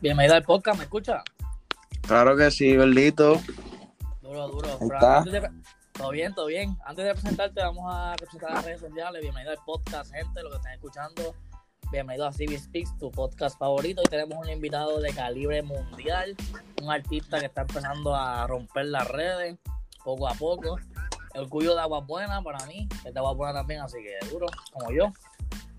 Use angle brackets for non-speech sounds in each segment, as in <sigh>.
Bienvenido al podcast, ¿me escucha? Claro que sí, gordito. Duro, duro. Está. de- Todo bien, todo bien. Antes de presentarte, vamos a presentar las redes sociales. Bienvenido al podcast, gente, lo que están escuchando. Bienvenido a CB Speaks, tu podcast favorito. Y tenemos un invitado de calibre mundial, un artista que está empezando a romper las redes poco a poco. El orgullo de Agua Buena para mí, es de Agua Buena también, así que duro, como yo.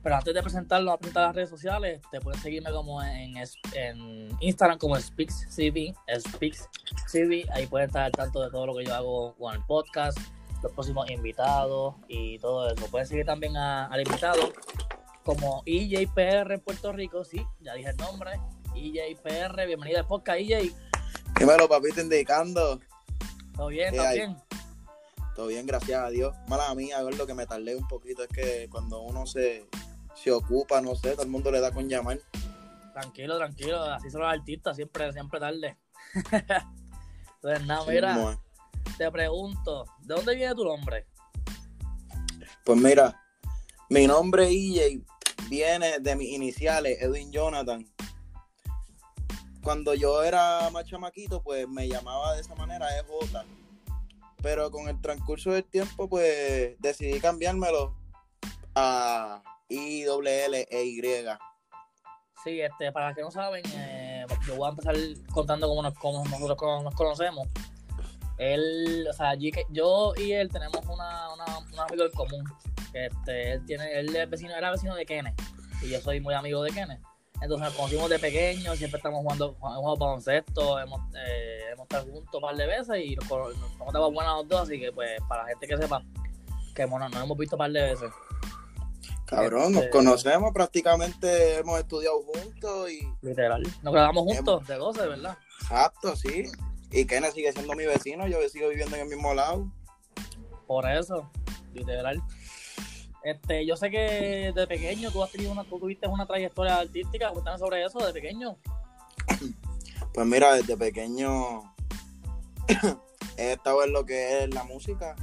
Pero antes de presentarlo, a presentar las redes sociales, te pueden seguirme como en, en Instagram como SpeaksCB, SpeaksCB, ahí pueden estar al tanto de todo lo que yo hago con el podcast, los próximos invitados y todo eso. Pueden seguir también a- al invitado como EJPR en Puerto Rico, sí, ya dije el nombre, EJPR, bienvenido al podcast EJ, Dímelo, papito, indicando. ¿todo bien? Eh, ¿Todo bien? Todo bien, gracias a Dios. Mala mía, lo que me tardé un poquito es que cuando uno se, se ocupa, no sé, todo el mundo le da con llamar. Tranquilo, tranquilo, así son los artistas, siempre, siempre tarde. <laughs> Entonces, nada, Sí, mira, te pregunto, ¿de dónde viene tu nombre? Pues mira, mi nombre EJ viene de mis iniciales, Edwin Jonathan. Cuando yo era más chamaquito, pues me llamaba de esa manera EJ. Pero con el transcurso del tiempo, pues decidí cambiármelo a I, L, E, Y. Sí, este, para los que no saben, eh, yo voy a empezar contando cómo, nos, cómo nosotros nos conocemos. Él, o sea, yo y él tenemos una, una, un amigo en común. Este, él tiene, él es vecino, era vecino de Kenneth y yo soy muy amigo de Kenneth. Entonces nos conocimos de pequeños, siempre estamos jugando, jugado baloncesto, hemos, eh, hemos estado juntos un par de veces y nos, nos hemos dado buenas los dos, así que pues para la gente que sepa que bueno, nos hemos visto un par de veces. Cabrón, nos Este- conocemos, prácticamente hemos estudiado juntos y Literal. Nos quedamos juntos de goce, ¿verdad? exacto, sí. Y Kenneth sigue siendo mi vecino, yo sigo viviendo en el mismo lado. Por eso, literal. Este, yo sé que de pequeño tú has tenido una, tú tuviste una trayectoria artística, cuéntame sobre eso de pequeño. <coughs> Pues mira, desde pequeño <coughs> he estado en lo que es la música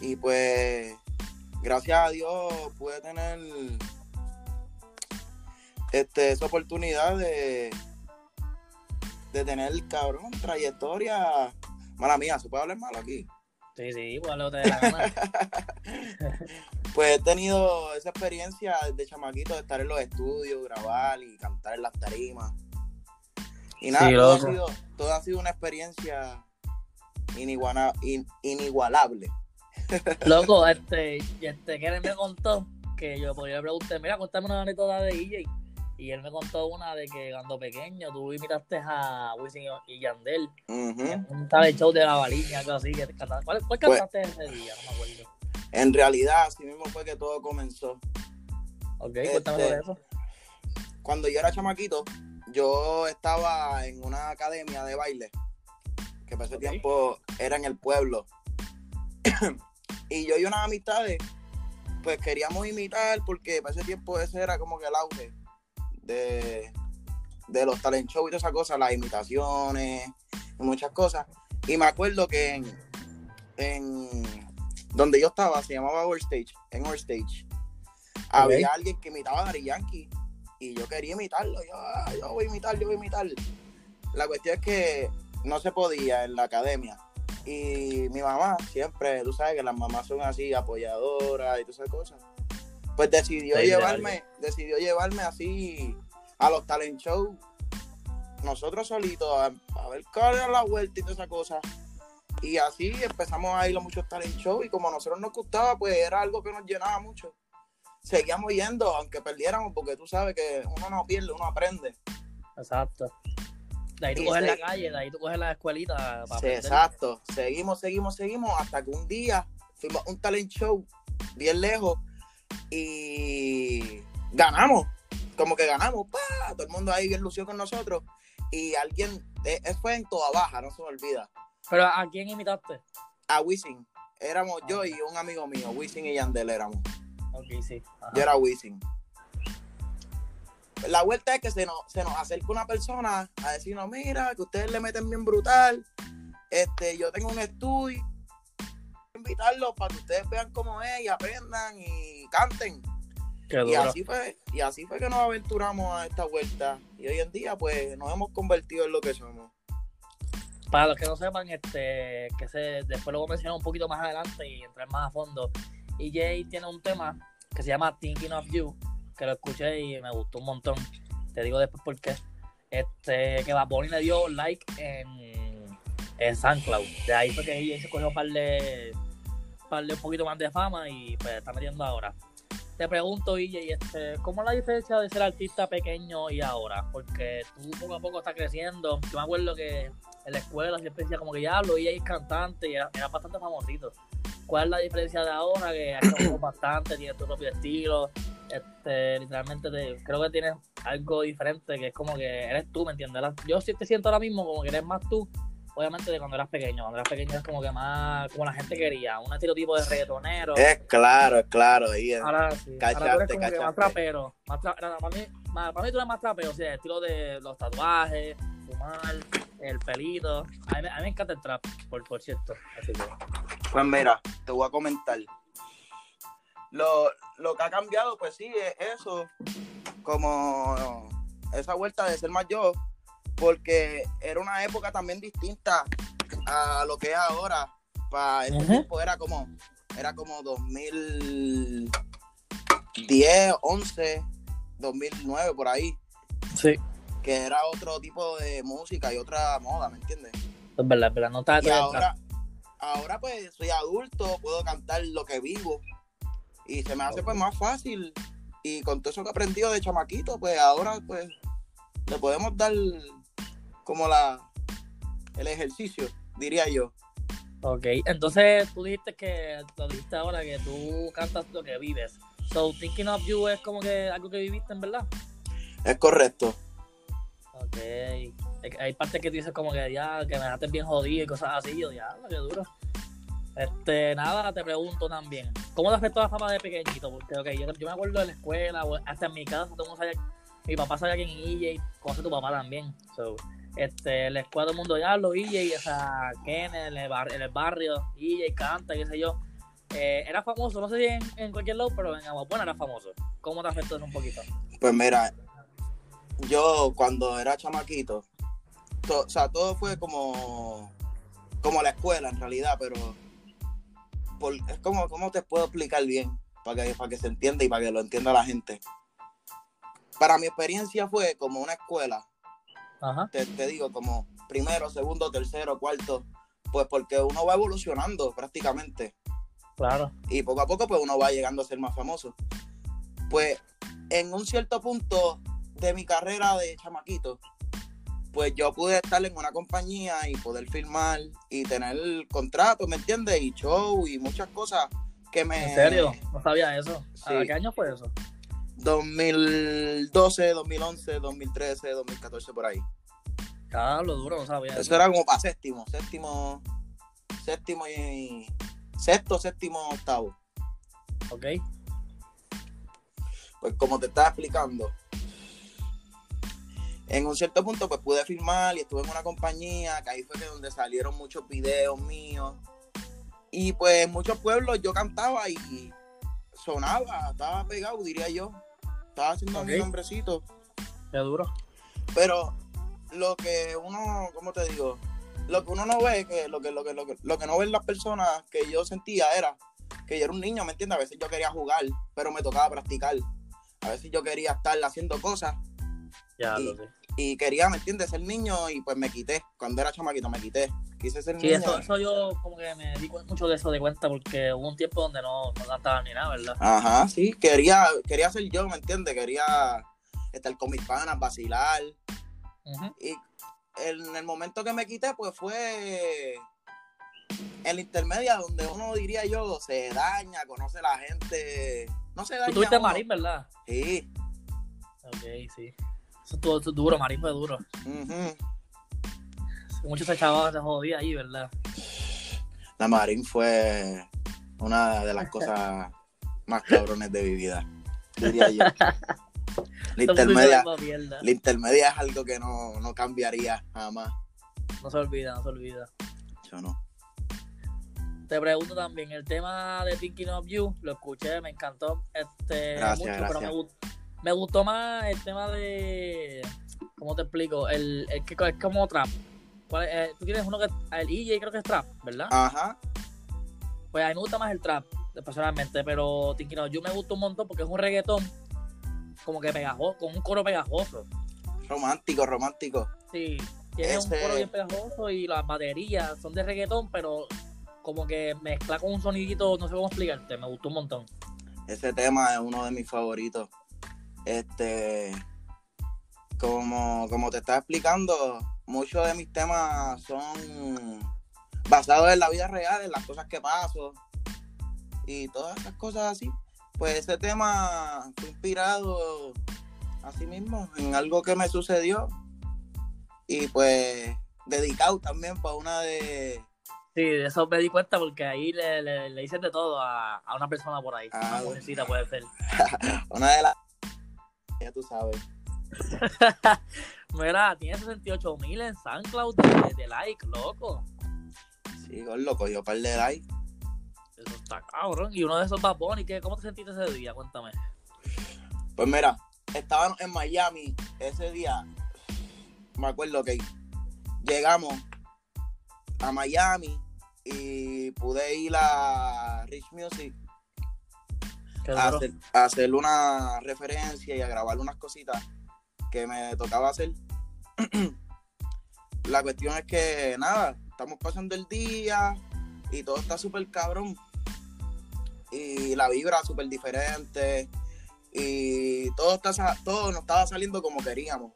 y pues gracias a Dios pude tener este, esa oportunidad de, de tener, cabrón, trayectoria. Mala mía, ¿se puede hablar malo aquí? Sí, sí, pues lo te dé la gana. <laughs> Pues he tenido esa experiencia de chamaquito de estar en los estudios, grabar y cantar en las tarimas. Y nada, Sí, todo, ha sido, todo ha sido una experiencia iniguana- in- inigualable. Loco, este, este Karen me contó que yo, le pregunté, mira, cuéntame una anécdota de DJ. Y él me contó una de que cuando pequeño tú imitaste a Wisin y- Yandel un talent show de la baliña, algo así. Que ¿Cuál, cuál Pues- cantaste ese día? No me acuerdo. En realidad, así mismo fue que todo comenzó. Ok, cuéntame Este, sobre eso. Cuando yo era chamaquito, yo estaba en una academia de baile, que para ese tiempo era en el pueblo. Y yo y unas amistades, pues queríamos imitar, porque para ese tiempo ese era como que el auge de, de los talent shows y todas esas cosas, las imitaciones y muchas cosas. Y me acuerdo que en, en donde yo estaba, se llamaba Our Stage, en Our Stage, había alguien que imitaba a Dari Yankee y yo quería imitarlo. Yo, "Ah, yo voy a imitar, yo voy a imitar. La cuestión es que no se podía en la academia. Y mi mamá, siempre, tú sabes que las mamás son así, apoyadoras y todas esas cosas. Pues decidió Sí, llevarme, decidió llevarme así a los talent shows. Nosotros solitos, a, a ver cuál era la vuelta y toda esa cosa. Y así empezamos a ir a muchos talent shows. Y como a nosotros nos gustaba, pues era algo que nos llenaba mucho seguíamos yendo, aunque perdiéramos, porque tú sabes que uno no pierde, uno aprende. Exacto. De ahí tú coges se- la calle, de ahí tú coges la escuelita para Sí, exacto. Seguimos, seguimos, seguimos, hasta que un día fuimos a un talent show bien lejos y ganamos. Como que ganamos, ¡pa! todo el mundo ahí bien lució con nosotros. Y alguien, eh, eh, fue en Toda Baja, no se me olvida. Pero ¿a quién imitaste? A Wisin. Éramos yo y un amigo mío, Wisin y Yandel éramos. Ok, sí. Ajá. Yo era Wisin. La vuelta es que se nos, se nos acerca una persona a decirnos, mira, que ustedes le meten bien brutal. Este, yo tengo un estudio. Invitarlos para que ustedes vean cómo es y aprendan y canten. Y así fue, y así fue que nos aventuramos a esta vuelta. Y hoy en día, pues, nos hemos convertido en lo que somos. Para los que no sepan, este, que se, después lo voy a mencionar un poquito más adelante y entrar más a fondo. EJ tiene un tema que se llama Thinking of You, que lo escuché y me gustó un montón. Te digo después por qué. Este, que Bad Bunny le dio like en, en SoundCloud. De ahí fue que EJ se cogió un par de, par de un poquito más de fama y pues está metiendo ahora. Te pregunto, EJ, este, ¿cómo es la diferencia de ser artista pequeño y ahora? Porque tú poco a poco estás creciendo. Yo me acuerdo que en la escuela siempre decía como que ya hablo, EJ es cantante y era, bastante famosito. ¿Cuál es la diferencia de ahora? Que has <coughs> bastante, tienes tu propio estilo. Este, literalmente te- creo que tienes algo diferente, que es como que eres tú, ¿me entiendes? Yo sí te siento ahora mismo como que eres más tú, obviamente de cuando eras pequeño. Cuando eras pequeño es como que más, como la gente quería, un estereotipo de reggaetonero. Es claro, es claro. ahí es. Ahora sí, ahora tú eres como que más cachaste. trapero. Más tra- era- para, mí, más- para mí tú eres más trapero, o sea, el estilo de los tatuajes, fumar, el pelito. A mí, me- a mí me encanta el trap, por, por cierto. Así que, Pues mira, te voy a comentar. Lo, lo que ha cambiado, pues sí, es eso. Como esa vuelta de ser más yo. Porque era una época también distinta a lo que es ahora. Para ese Ujú. tiempo era como, era como 2010, 11, 2009, por ahí. sí, Que era otro tipo de música y otra moda, ¿me entiendes? es verdad, es verdad. No está Y ahora, ahora pues soy adulto, puedo cantar lo que vivo. Y se me hace pues más fácil. Y con todo eso que he aprendido de chamaquito, pues ahora pues le podemos dar como la el ejercicio, diría yo. Ok, entonces tú dijiste que, lo dijiste ahora que tú cantas lo que vives. So, Thinking of You es como que algo que viviste en verdad. Es correcto. Ok. Que Hay partes que tú dices como que ya, que me dejaste bien jodido y cosas así. Yo, ya, qué duro. Este, nada, te pregunto también. ¿Cómo te afectó la fama de pequeñito? Porque, ok, yo, me acuerdo de la escuela, hasta en mi casa, todo el mundo sabía, mi papá sabía quién es EJ, conoce tu papá también. So, este, la escuela todo el mundo ya lo EJ, o sea, Ken en el, bar- en el barrio, EJ canta, qué sé yo. Eh, era famoso, no sé si en, cualquier lado, pero en Aguapuena era famoso. ¿Cómo te afectó eso un poquito? Pues mira, yo cuando era chamaquito, to- o sea, todo fue como, como la escuela en realidad, pero por- es como, ¿cómo te puedo explicar bien? Para que, para que se entienda y para que lo entienda la gente. Para mi experiencia fue como una escuela, Ajá, te, te digo, como primero, segundo, tercero, cuarto, pues porque uno va evolucionando prácticamente claro. y poco a poco pues uno va llegando a ser más famoso. Pues en un cierto punto de mi carrera de chamaquito, pues yo pude estar en una compañía y poder filmar y tener contratos, ¿me entiendes? Y show y muchas cosas que me... ¿En serio? No sabía eso. ¿A Sí. qué año fue eso? 2012, 2011, 2013, 2014, por ahí. Cada lo duro, no sabía. Eso era como para séptimo, séptimo, séptimo y... Sexto, séptimo, octavo. Ok. pues como te estaba explicando, en un cierto punto pues pude filmar y estuve en una compañía, que ahí fue que donde salieron muchos videos míos. Y pues en muchos pueblos yo cantaba y sonaba, estaba pegado, diría yo. Estaba haciendo mi Ok. nombrecito. Qué duro. Pero lo que uno, ¿cómo te digo? Lo que uno no ve, que lo que, lo que, lo que, lo que no ven las personas que yo sentía era que yo era un niño, ¿me entiendes? A veces yo quería jugar, pero me tocaba practicar. A veces yo quería estar haciendo cosas Ya Y- lo sé. y quería, ¿me entiendes? Ser niño y pues me quité. Cuando era chamaquito me quité. Quise ser Sí, niño. eso, eso yo como que me di mucho de eso de cuenta porque hubo un tiempo donde no, no cantaba ni nada, ¿verdad? Ajá, sí. Quería, quería ser yo, ¿me entiendes? Quería estar con mis panas, vacilar. Y en el momento que me quité, pues fue en la intermedia donde uno diría yo se daña, conoce a la gente. No se daña. Tú tuviste. Marín, ¿verdad? Sí. Ok, sí. Eso estuvo, estuvo duro, Marín fue duro. ujú. Muchos se chavos se jodía ahí, ¿verdad? La Marín fue una de las cosas <laughs> más cabrones de mi vida. Diría yo. <laughs> La intermedia, la intermedia es algo que no, no cambiaría jamás. No se olvida, no se olvida. Yo no. Te pregunto también, el tema de Thinking of You, lo escuché, me encantó este, Gracias, mucho, pero me, gracias. Me gustó más el tema de ¿cómo te explico? El, el que es como trap. ¿Cuál es? Eh, tú tienes uno que el EJ creo que es trap, ¿verdad? Ajá. Pues a mí me gusta más el trap, personalmente, pero Tinky yo me gusta un montón porque es un reggaetón como que pegajoso, con un coro pegajoso. Romántico, romántico. Sí, tiene un coro bien pegajoso y las baterías son de reggaetón, pero como que mezcla con un sonidito, no sé cómo explicarte, me gustó un montón. Ese tema es uno de mis favoritos. Este, como, como te estaba explicando, muchos de mis temas son basados en la vida real, en las cosas que paso y todas esas cosas así. Pues ese tema fue inspirado así mismo en algo que me sucedió y pues dedicado también para una de... Sí, de eso me di cuenta porque ahí le, le, le hice de todo a, a, una persona por ahí. Ah, una mujercita puede ser. <laughs> una de las... Ya tú sabes. <laughs> Mira, tiene 68 mil en SoundCloud de, de, like, loco. Sí, loco, yo par de like. Eso está cabrón. Y uno de esos Bad Bunny, ¿cómo te sentiste ese día? Cuéntame. Pues mira, estábamos en Miami ese día. Me acuerdo que llegamos a Miami y pude ir a Rich Music a hacer, a hacer, una referencia y a grabar unas cositas que me tocaba hacer. <clears throat> La cuestión es que nada, estamos pasando el día y todo está súper cabrón. Y la vibra súper diferente. Y todo, está, todo nos estaba saliendo como queríamos.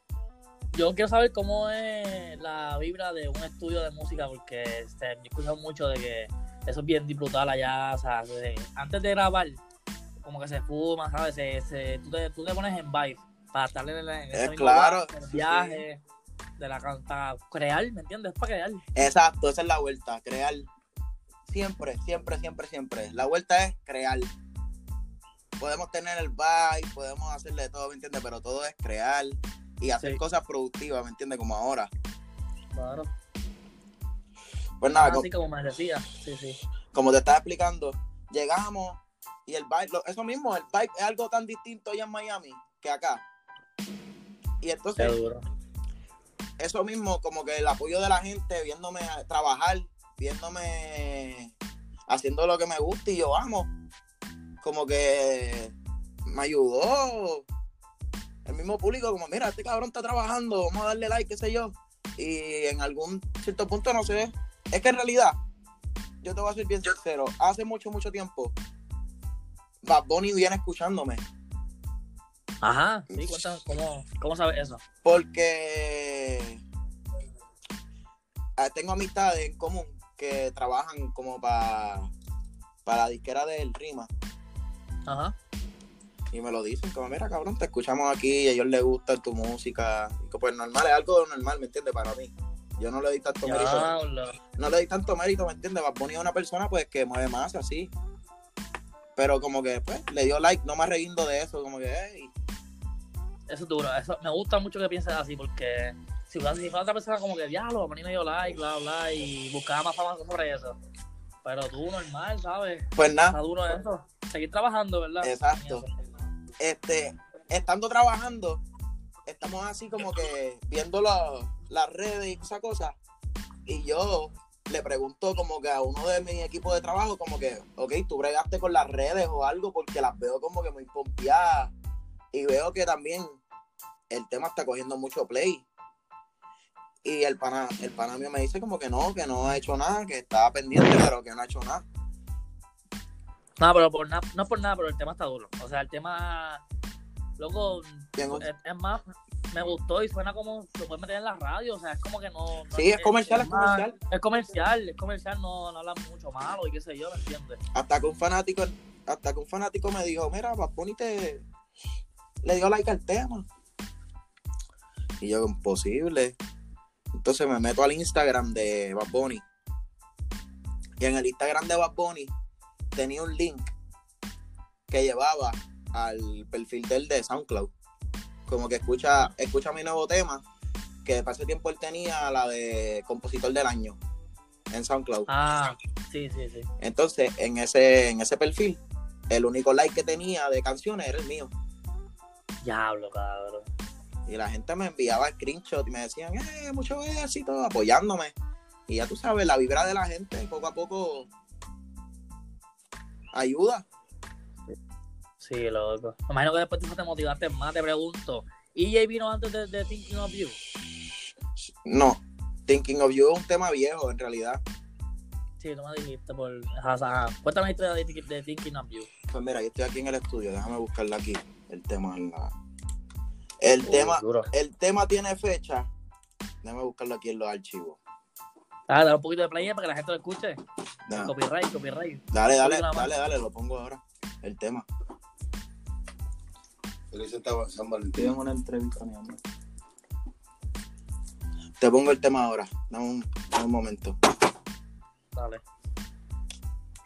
Yo quiero saber cómo es la vibra de un estudio de música, porque este, he escuchado mucho de que eso es bien brutal allá. O sea, antes de grabar, como que se fuma, ¿sabes? tú, te, tú, te, pones en vibe para estar en, el, en claro, viaje de la para crear, ¿me entiendes? Es para crear. Exacto, esa es la vuelta, crear. Siempre, siempre, siempre, siempre. La vuelta es crear. Podemos tener el vibe, podemos hacerle todo, ¿me entiendes? Pero todo es crear y hacer cosas productivas, ¿me entiendes? Como ahora. Claro. Pues nada, así como me decía, sí, sí. Como te estaba explicando, llegamos y el vibe, eso mismo, el vibe es algo tan distinto allá en Miami que acá. Y entonces, eso mismo, como que el apoyo de la gente, viéndome trabajar, viéndome haciendo lo que me gusta y yo amo, como que me ayudó. El mismo público, como, mira, este cabrón está trabajando, vamos a darle like, qué sé yo. Y en algún cierto punto, no sé, es que en realidad, yo te voy a ser bien sincero, hace mucho, mucho tiempo, Bad Bunny viene escuchándome Ajá, sí, cuéntame, ¿cómo, cómo sabes eso? Porque ah, tengo amistades en común que trabajan como para para la disquera del Rima. Ajá. Y me lo dicen, como, mira, cabrón, te escuchamos aquí y a ellos les gusta tu música. Y pues normal, es algo normal, ¿me entiendes? Para mí. Yo no le di tanto mérito. No le di tanto mérito, ¿me entiendes? Va a poner a una persona pues que mueve más así. Pero como que, pues, le dio like, no más reguindo de eso, como que, hey, eso es duro. Eso, me gusta mucho que pienses así porque si fuera, otra persona como que diablo, a mí me dio like, bla, bla, y buscaba más fama sobre eso. Pero tú normal, ¿sabes? Pues nada. Está duro eso. Seguir trabajando, ¿verdad? Exacto. Este, estando trabajando, estamos así como que viendo las redes y esa cosa. Y yo le pregunto como que a uno de mi equipo de trabajo, como que, ok, tú bregaste con las redes o algo porque las veo como que muy pompeadas. Y veo que también el tema está cogiendo mucho play. Y el pana, el pana mío me dice como que no, que no ha hecho nada, que estaba pendiente, pero que no ha hecho nada. No, pero por nada, no por nada, pero el tema está duro. O sea, el tema, loco, es, más, me gustó y suena como se puede meter en la radio, o sea, es como que no. sí, es, comercial, es, comercial. Es comercial, es comercial, no, no habla mucho malo y qué sé yo, ¿me entiendes? Hasta que un fanático, hasta que un fanático me dijo, mira, Bad te le dio like al tema. Y yo, imposible. Entonces me meto al Instagram de Bad Bunny. Y en el Instagram de Bad Bunny tenía un link que llevaba al perfil del de SoundCloud. Como que escucha, escucha mi nuevo tema, que para ese tiempo él tenía la de compositor del año en SoundCloud. Ah, sí, sí, sí. Entonces, en ese, en ese perfil, el único like que tenía de canciones era el mío. Diablo, cabrón. Y la gente me enviaba screenshot y me decían, eh, mucho éxito, apoyándome. Y ya tú sabes, la vibra de la gente poco a poco ayuda. Sí, loco. Me imagino que después tú te motivaste más, te pregunto. ¿EJ vino antes de, de Thinking of You? No, Thinking of You es un tema viejo en realidad. Sí, tú me dijiste por... O sea, cuéntame la historia de, Thi- de Thinking of You. Pues mira, yo estoy aquí en el estudio, déjame buscarla aquí, el tema en la... El Uh, tema, duro. el tema tiene fecha. Déjame buscarlo aquí en los archivos. Ah, dale un poquito de play para que la gente lo escuche. Copyright, copyright. Dale, dale, dale, dale, lo pongo ahora. El tema. Feliz estaba San Valentín. En una entrevista, mi amor. Te pongo el tema ahora. Dame un, dame un momento. Dale.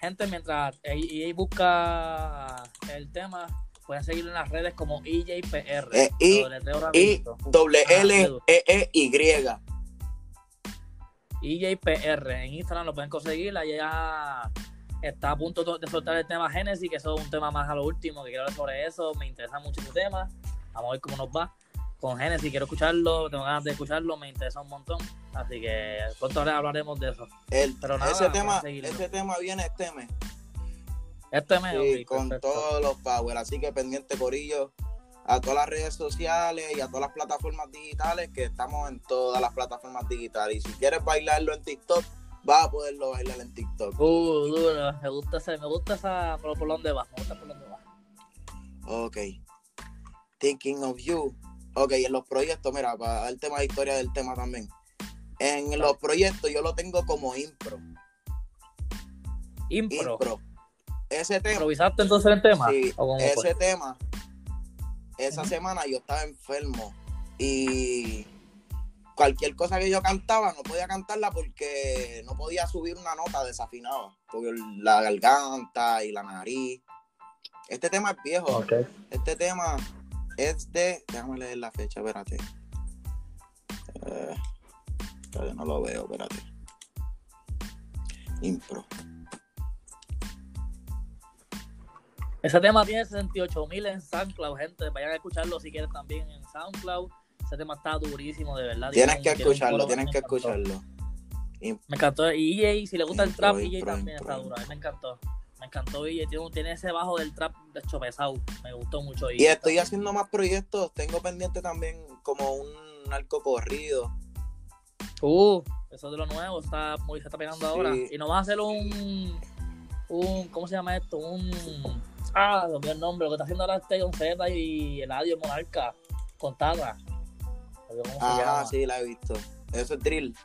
Gente, mientras EA busca el tema, pueden seguirlo en las redes como EJPR. Eh, y- Lo deletreo Y rapidito. doble L. E E Y. EJPR. En Instagram lo pueden conseguir. Allá está a punto de soltar el tema Genesis, que eso es un tema más a lo último, que quiero hablar sobre eso. Me interesa mucho ese tema. Vamos a ver cómo nos va. Con Genesis quiero escucharlo, tengo ganas de escucharlo, me interesa un montón. Así que pronto hablaremos de eso. El, Pero nada, ese tema, ese tema viene este mes. Este mes, Sí, con perfecto. todos los power. Así que pendiente, Corillo, a todas las redes sociales y a todas las plataformas digitales, que estamos en todas las plataformas digitales. Y si quieres bailarlo en TikTok, vas a poderlo bailar en TikTok. Uh, duro. Me gusta ese, me gusta esa por, por dónde va, me gusta por dónde va. Ok. Thinking of You. Ok, en los proyectos, mira, para darte más historia del tema también. En los proyectos yo lo tengo como impro. Impro. Impro. Ese tema, ¿Improvisaste entonces el tema? Sí, ¿O cómo ese fue? tema, esa semana yo estaba enfermo y cualquier cosa que yo cantaba no podía cantarla porque no podía subir una nota desafinada, porque la garganta y la nariz. Este tema es viejo, este tema es de, déjame leer la fecha, espérate. Eh, todavía no lo veo, espérate. Impro. Ese tema tiene 68 mil en SoundCloud, gente. Vayan a escucharlo si quieren también en SoundCloud. Ese tema está durísimo, de verdad. Tienes Tiene que escucharlo, tienes que escucharlo. Me encantó. Y EJ, si le gusta el trap, EJ también está duro. A mí me encantó. Me encantó EJ. Tiene, ese bajo del trap de pesado. Me gustó mucho. Y estoy haciendo más proyectos. Tengo pendiente también como un narco corrido. Uh, eso de lo nuevo. Está muy, se está pegando ahora. Y nos va a hacer un. un ¿Cómo se llama esto? Un. Ah, olvidé el nombre. Lo que está haciendo ahora este con Z y Eladio Monarca. Con Ah, sí, la he visto. Eso es drill.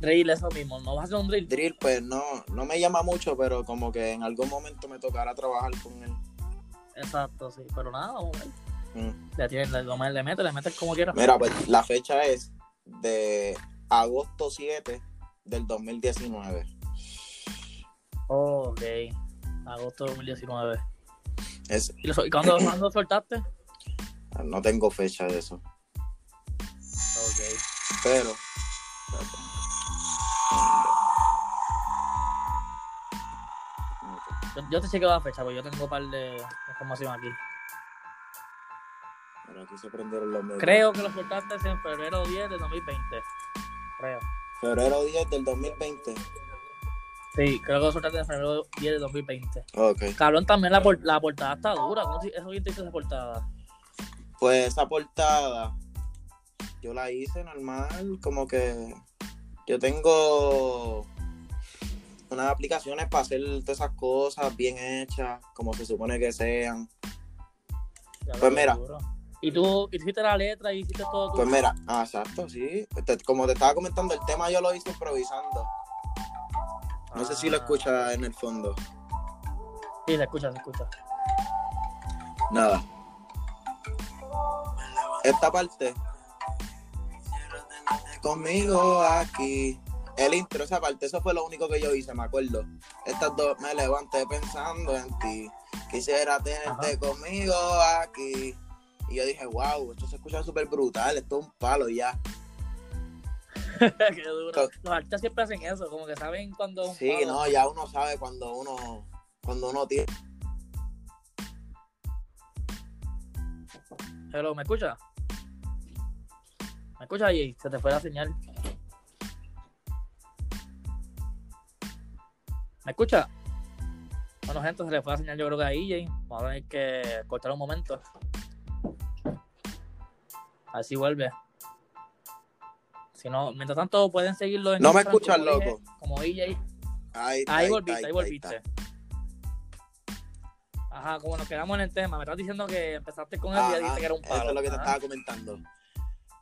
Drill, eso mismo. ¿No vas a hacer un drill? Drill, pues no, no me llama mucho, pero como que en algún momento me tocará trabajar con él. Exacto, sí. Pero nada, vamos a ver. Mm. Le, tiene- le, le, le mete, le metes como quieras. Mira, pues la fecha es de agosto 7 del 2019. ok. Agosto de 2019. Es, ¿Y, lo sol- y cuándo, cuándo soltaste? <coughs> no tengo fecha de eso. Pero... Yo, te chequeo la fecha, porque yo tengo un par de información aquí. Pero aquí se prendieron los medios. Creo que lo soltaste en febrero 10 de 2020. Creo. Febrero 10 del 2020. Sí, creo que lo soltaste en febrero 10 de 2020. Ok. Cabrón, también la, por- la portada está dura. ¿Cómo si- ¿Eso quién te hizo esa portada? Pues esa portada yo la hice normal, como que yo tengo unas aplicaciones para hacer todas esas cosas bien hechas, como se supone que sean. Ya Pues mira. Y tú hiciste la letra y hiciste todo tú. Pues mira, ah, exacto, sí. Como te estaba comentando, el tema yo lo hice improvisando. No sé si lo Ah. escuchas en el fondo. Sí, se escucha, se escucha. Nada. Esta parte. Conmigo aquí. El intro, esa parte, eso fue lo único que yo hice, me acuerdo. Estas dos me levanté pensando en ti. Quisiera tenerte conmigo aquí. Y yo dije, wow, esto se escucha súper brutal, esto es un palo ya. <laughs> Qué duro. Los artistas siempre hacen eso, como que saben cuando. un Sí, palo. no, ya uno sabe cuando uno, cuando uno tiene. Hello, ¿me escucha? Escuchas ahí? Se te fue la señal. ¿Me escucha? Bueno, gente, se le fue la señal yo creo que a EJ. Vamos a tener que cortar un momento. A ver si vuelve. Si no, mientras tanto pueden seguirlo en No me escuchas, como dije, loco. Como EJ. Ahí, Ahí volviste, ahí volviste. Ajá, como nos quedamos en el tema, me estás diciendo que empezaste con él y ya dijiste que era un palo. Eso es lo que te estaba comentando.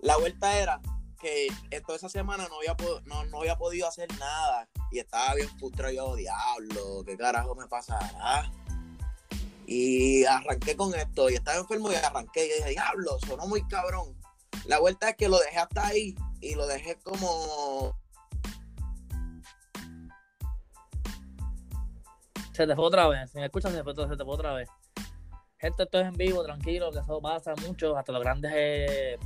La vuelta era que toda esa semana no había, no, no había podido hacer nada y estaba bien frustrado. Yo, diablo, ¿qué carajo me pasará? Y arranqué con esto y estaba enfermo y arranqué y dije, diablo, sonó muy cabrón. La vuelta es que lo dejé hasta ahí y lo dejé como... Se te fue otra vez, si me escuchas se, fue, se te fue otra vez. Gente, esto es en vivo, tranquilo, que eso pasa mucho, hasta los grandes eh,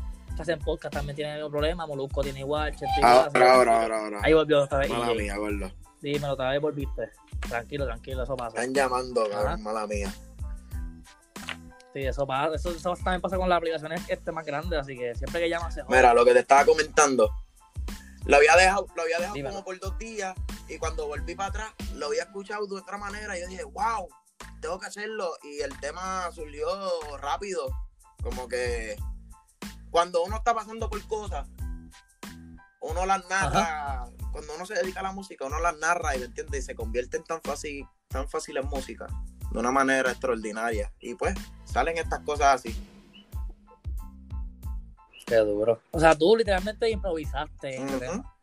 que hacen podcast también tienen el mismo problema, Molusco tiene igual, que- Ahora, ahora, ahora, ahora. Ahí volvió otra vez. Mala mía, gordo. Dímelo, otra vez volviste. Tranquilo, tranquilo, eso pasa. Están llamando, cabrón, mala mía. Sí, eso pasa. Eso, eso también pasa con las aplicaciones este más grandes, así que siempre que llaman se joden. Mira, lo que te estaba comentando. Lo había dejado, lo había dejado Dímelo. como por dos días y cuando volví para atrás lo había escuchado de otra manera y yo dije, wow, tengo que hacerlo y el tema surgió rápido. Como que cuando uno está pasando por cosas, uno las narra, cuando uno se dedica a la música, uno las narra y ¿me entiendes? Y se convierte en tan fácil, tan fácil en música, de una manera extraordinaria. Y pues salen estas cosas así. Qué duro. O sea, tú literalmente improvisaste. tema.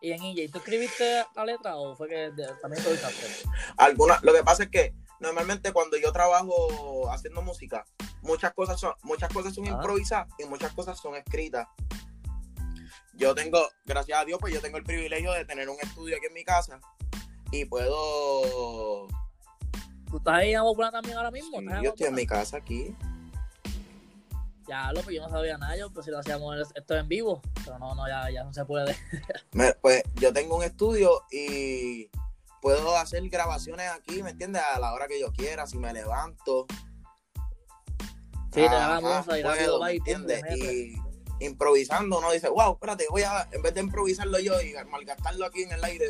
Y en EJ, ¿tú escribiste la letra o fue que también improvisaste? algunas lo que pasa es que normalmente cuando yo trabajo haciendo música muchas cosas son muchas cosas son Ajá. improvisadas y muchas cosas son escritas yo tengo gracias a Dios pues yo tengo el privilegio de tener un estudio aquí en mi casa y puedo ¿Tú estás ahí en Popular también ahora mismo? Sí, ¿Estás en yo estoy en mi casa aquí Ya, lo, pues yo no sabía nada, yo, pues si lo hacíamos esto en vivo, pero no, no, ya, ya no se puede. <laughs> Me- pues yo tengo un estudio y puedo hacer grabaciones aquí me entiendes a la hora que yo quiera si me levanto Sí, te Ajá, musa y puedo, ¿me entiendes? metes. Y improvisando uno dice, wow, espérate, voy a, en vez de improvisarlo yo y malgastarlo aquí en el aire,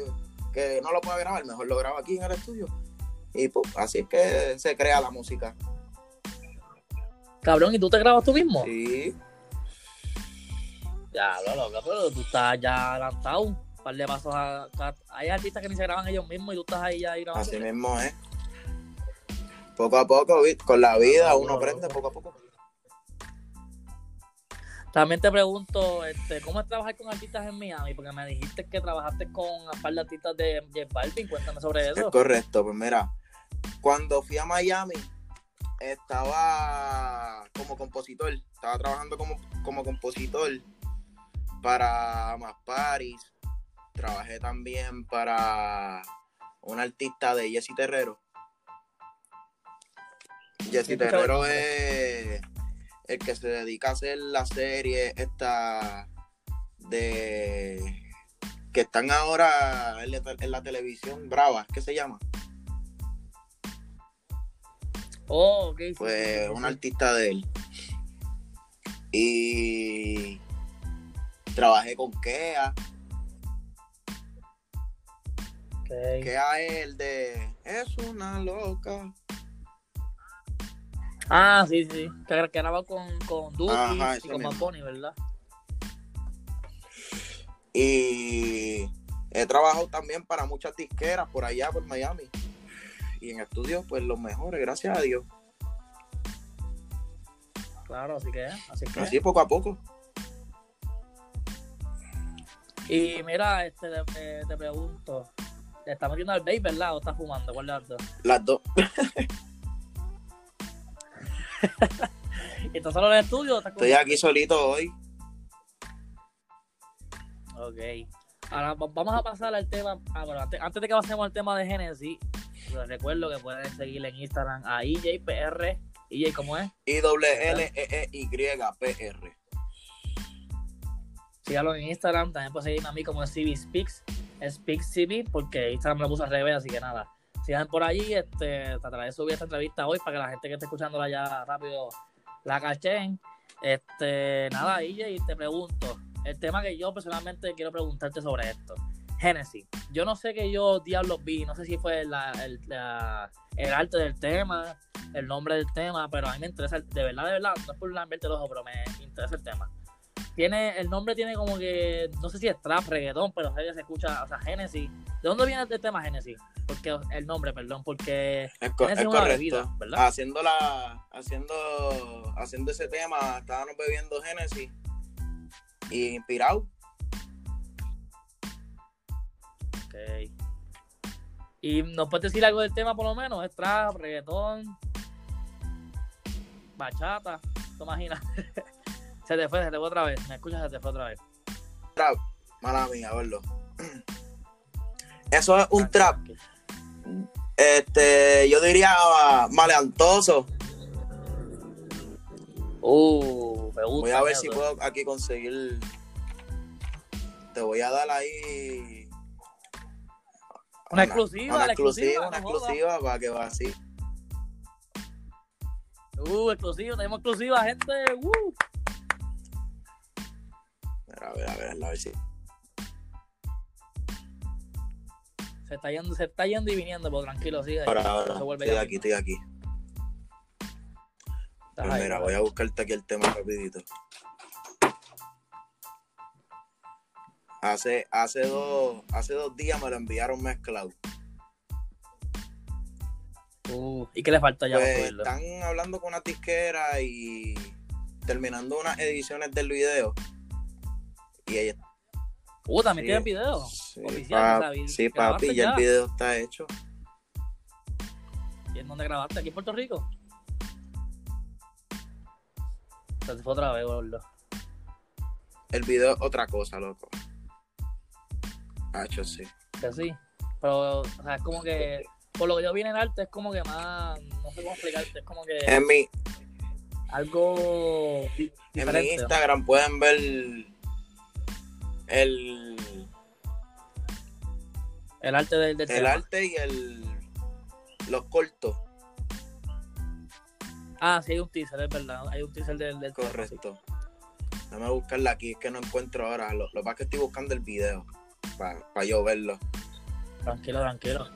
que no lo puedo grabar, mejor lo grabo aquí en el estudio. Y pues, así es que se crea la música. Cabrón, ¿y tú te grabas tú mismo? Sí, Ya, lo loco, pero tú estás ya adelantado. Un par de pasos a, a- Hay artistas que ni se graban ellos mismos y tú estás ahí ya ahí grabando. así mismo es. Poco a poco, con la vida uno aprende poco a poco. También te pregunto, este, ¿cómo es trabajar con artistas en Miami? Porque me dijiste que trabajaste con un par de artistas de J Balvin. Cuéntame sobre Es eso. correcto, pues mira, cuando fui a Miami, estaba como compositor, estaba trabajando como, como compositor para Más Paris, trabajé también para un artista de Jesse Terrero. Jesse Terrero es el que se dedica a hacer la serie esta de que están ahora en la, en la televisión brava, ¿qué se llama? Oh, ok. Pues un artista de él. Y trabajé con Kea. Kea es el de Es una loca. Ah, sí, sí. Que, que grababa con, con Ajá, y con Bunny, ¿verdad? Y he trabajado también para muchas disqueras por allá, por Miami. Y en estudios, pues los mejores, gracias a Dios. Claro, así que, así que. Así poco a poco. Y mira, este, te, te pregunto, ¿te estás metiendo al vape, verdad? ¿O estás fumando? ¿Cuál de las dos? Las dos. <laughs> ¿Y estás solo en el estudio o estás Estoy aquí solito hoy. Ok. Ahora va- vamos a pasar al tema. Ah, bueno, antes, antes de que pasemos al tema de Genesis, les recuerdo que pueden seguirle en Instagram a EJPR. EJ, ¿cómo es? I L E E Y P R. Síganlo en Instagram. También pueden seguirme a mí como CB Speaks. Speaks CB, porque Instagram me lo puso al revés, así que nada. Sigan por allí. Este, trataré de subir esta entrevista hoy para que la gente que esté escuchándola ya rápido La caché. Este, nada, y te pregunto, el tema que yo personalmente quiero preguntarte sobre esto. Genesis. Yo no sé qué yo diablos vi, no sé si fue la, el, el, arte del tema, el nombre del tema, pero a mí me interesa, de verdad, de verdad, no es por lamberte el ojo, pero me interesa el tema. Tiene, el nombre tiene como que, no sé si es trap, reggaetón, pero se escucha, o sea, Genesis. ¿De dónde viene el tema Genesis? Porque el nombre, perdón, porque es, correcto. ¿verdad? Haciendo la, haciendo, haciendo ese tema, estábamos bebiendo Genesis y inspirado ¿Y nos puedes decir algo del tema por lo menos? ¿Es trap, reggaetón, bachata? ¿Te imaginas? <laughs> se te fue, se te fue otra vez. ¿Me escuchas? Se te fue otra vez. Trap, mala mía, verlo. Eso es un ah, trap. Este, yo diría maleantoso. Uh, me gusta. Voy a ver si puedo aquí conseguir. Te voy a dar ahí una, exclusiva, una exclusiva, una exclusiva para que va así. Uh, exclusiva, tenemos exclusiva, gente. Uh. A ver, a ver, a ver si. Se está yendo, se está yendo y viniendo, pero tranquilo, sigue. Ahora, ahora. Se vuelve estoy aquí, estoy aquí. Pues mira, voy a buscarte aquí el tema rapidito. Hace, hace, dos, hace dos días me lo enviaron mezclado. Uh, ¿Y qué le falta ya? Pues, están hablando con una disquera y terminando unas ediciones del video. Y ella. Uh, también tiene video. Sí, Oficial, sí papi, ya, el video está hecho. ¿Y en dónde grabaste? ¿Aquí en Puerto Rico? Se fue otra vez, gordo. El video es otra cosa, loco. Hacho, sí. Que sí. Pero, o sea, es como que, por lo que yo vi en el arte, es como que más, no sé cómo explicarte, es como que... En mi... Algo En mi Instagram pueden ver el... El arte del, del El arte y el... Los cortos. Ah, sí, hay un teaser, es verdad. Hay un teaser del, del Correcto. Déjame buscarla aquí, es que no encuentro ahora. Lo, lo que pasa es que estoy buscando el video para yo verlo. Tranquilo, tranquilo.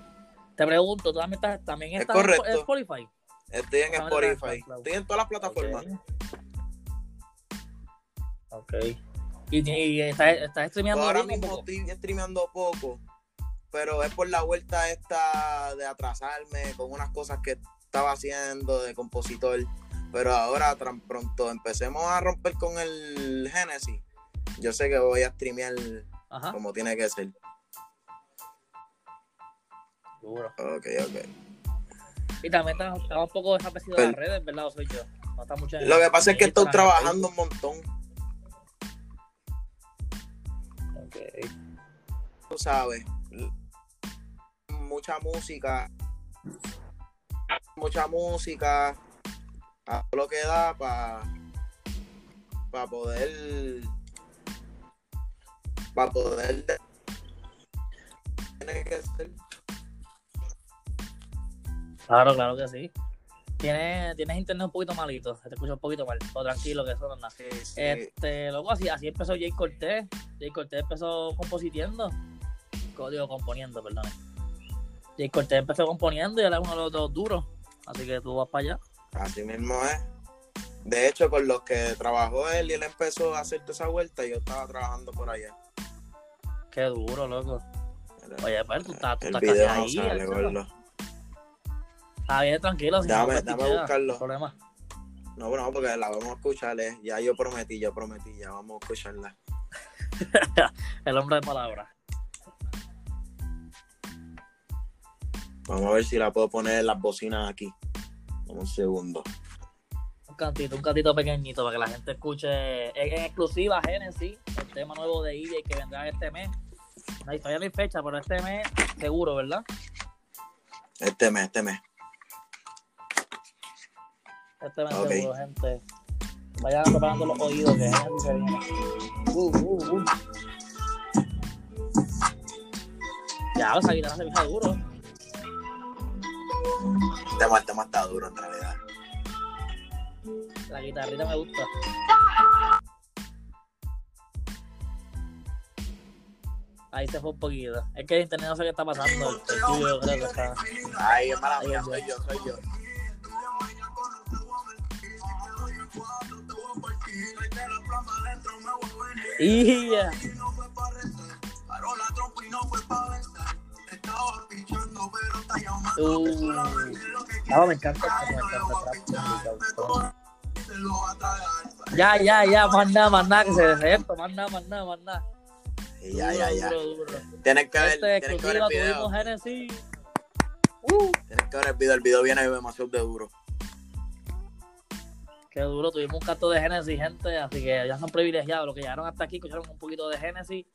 Te pregunto, ¿tú también estás, también estás en Spotify? Estoy en Spotify. Estoy en todas las plataformas. Ok. ¿Y, y estás, estás streameando Ahora mismo estoy streameando poco, pero es por la vuelta esta de atrasarme con unas cosas que estaba haciendo de compositor. Pero ahora, tan pronto empecemos a romper con el Genesis, yo sé que voy a streamear como tiene que ser. Duro. Ok, ok. Y también está, un poco desaparecido de las redes, ¿verdad? O soy yo. No está mucho Lo que pasa es que estoy trabajando un montón. Tú sabes, mucha música, mucha música, a lo que da para para poder para poder tiene que ser claro claro que sí tienes, tienes internet un poquito malito, se te escucha un poquito mal, pero tranquilo que eso no es nada. Este, luego así, así empezó Jay Cortés. Jay Cortés empezó compositiendo, digo componiendo, perdón. Jay Cortés empezó componiendo y ahora es uno de los dos duros, así que tú vas para allá. Así mismo es. De hecho, con los que trabajó él y él empezó a hacer toda esa vuelta, yo estaba trabajando por allá. Qué duro, loco. Oye, pero tú estás, tú estás casi ahí. Sale, Está bien, tranquilo. Si dame, no, dame a buscarlo. Problema. No, bueno, porque la vamos a escuchar. Eh. Ya yo prometí, yo prometí, ya vamos a escucharla. <laughs> El hombre de palabras. Vamos a ver si la puedo poner en las bocinas aquí. un segundo. Un cantito, un cantito pequeñito para que la gente escuche en, exclusiva Genesis, el tema nuevo de EJ que vendrá este mes. No todavía no hay fecha, pero este mes seguro, ¿verdad? Este mes, este mes. Este mes seguro, gente. Vayan preparando los oídos que Genesis se viene. Uh. Ya, esa guitarra se me duro. Este tema, tema está duro en realidad. La guitarrita me gusta. Ahí se fue un poquito. Es que el internet no sé qué está pasando. El estudio creo que está. Ay, es mala mía, soy yo, soy yo. Y ya. Uh, no, me encanta. Me encanta. Ya, ya, ya, más nada, más nada que se dé esto, más nada, más nada, más nada. Ya, ya, ya. Duro, duro, duro. Tienes que ver, Este tienes que ver el video. tuvimos Genesis. Uh, Tienes que ver el video. El video viene demasiado de duro. Qué duro, tuvimos un canto de Genesis, gente, así que ya son privilegiados. Los que llegaron hasta aquí, escucharon un poquito de Genesis.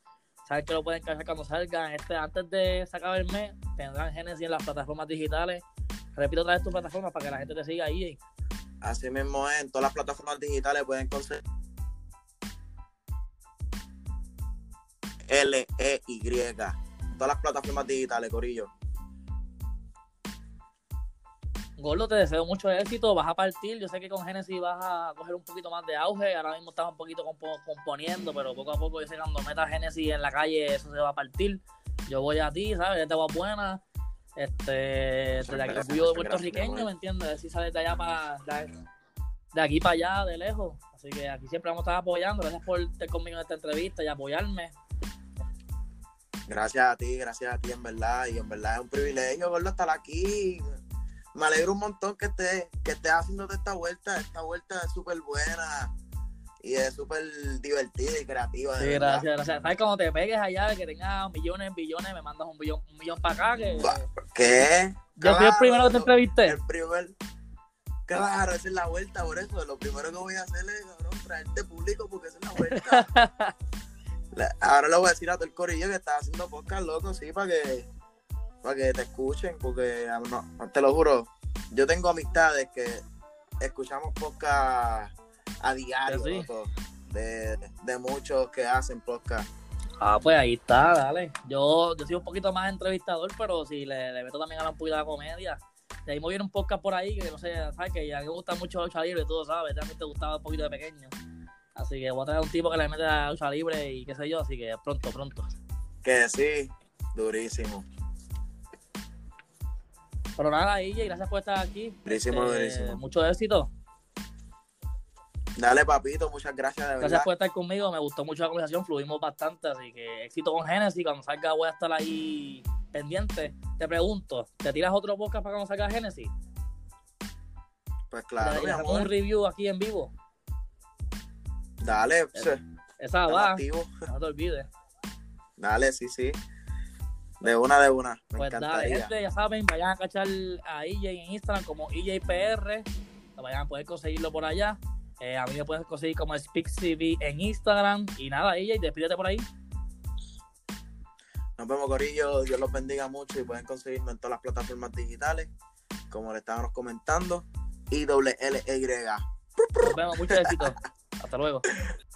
Saben que lo pueden cachar cuando salgan. Este, antes de sacar el mes, tendrán Genesis en las plataformas digitales. Repito otra vez tus plataformas para que la gente te siga ahí. Así mismo es, en todas las plataformas digitales pueden conseguir L-E-Y. Todas las plataformas digitales, Corillo. Gordo, te deseo mucho éxito, vas a partir, yo sé que con Genesis vas a coger un poquito más de auge, ahora mismo estás un poquito compo- componiendo, pero poco a poco yo sé que cuando metas Genesis en la calle eso se va a partir. Yo voy a ti, ¿sabes? Esta va buena, este, desde aquí orgullo muchas puertorriqueño, ¿me entiendes? Si sales de allá para, de, de aquí para allá, de lejos. Así que aquí siempre vamos a estar apoyando, gracias por estar conmigo en esta entrevista y apoyarme. Gracias a ti, gracias a ti, en verdad. Y en verdad es un privilegio verlo estar aquí. Me alegro un montón que estés que estés haciéndote esta vuelta. Esta vuelta es súper buena y es súper divertida y creativa. Sí, verdad. gracias, gracias. ¿Sabes? Cuando te pegues allá, que tengas millones, billones, me mandas un billón, un millón para acá, que... ¿Qué? Yo fui el Claro, primero que te entrevisté. El primer. Claro, esa es la vuelta, por eso. Lo primero que voy a hacer es, cabrón, traerte público porque esa es la vuelta. <laughs> Ahora le voy a decir a todo el corillo que está haciendo podcast, loco, sí, para que, para que te escuchen, porque ah, no, te lo juro, yo tengo amistades que escuchamos podcast a diario, Sí. loco, de, de muchos que hacen podcast. Ah, pues ahí está, dale. Yo, yo soy un poquito más entrevistador, pero si le, le meto también a la poquito de la comedia. De ahí me viene un podcast por ahí que no sé, sabes que a mí me gusta mucho la lucha libre, tú lo sabes, también te gustaba un poquito de pequeño. Así que voy a traer un tipo que le mete a la lucha libre y qué sé yo, así que pronto, pronto. Que sí, durísimo, Pero nada, IJ, gracias por estar aquí. durísimo, Este, durísimo. Mucho éxito. Dale, papito, muchas gracias, de Gracias verdad. por estar conmigo, me gustó mucho la conversación, fluimos bastante, así que éxito con Genesis, cuando salga voy a estar ahí pendiente. Te pregunto, ¿te tiras otro podcast para cuando salga Genesis? Pues claro, mi amor. un review aquí en vivo. Dale, pues, Esa va, no te olvides. Dale, sí, sí. De una, de una. Me Pues dale, gente, ya saben, vayan a cachar a EJ en Instagram como EJPR, vayan a poder conseguirlo por allá. Eh, a mí me puedes conseguir como SpeakCV en Instagram. Y nada, EJ, despídete por ahí. Nos vemos, Corillo. Dios los bendiga mucho y pueden conseguirnos en todas las plataformas digitales, como le estábamos comentando. Y doble L E Y. Nos vemos, mucho éxito. Hasta luego. <laughs>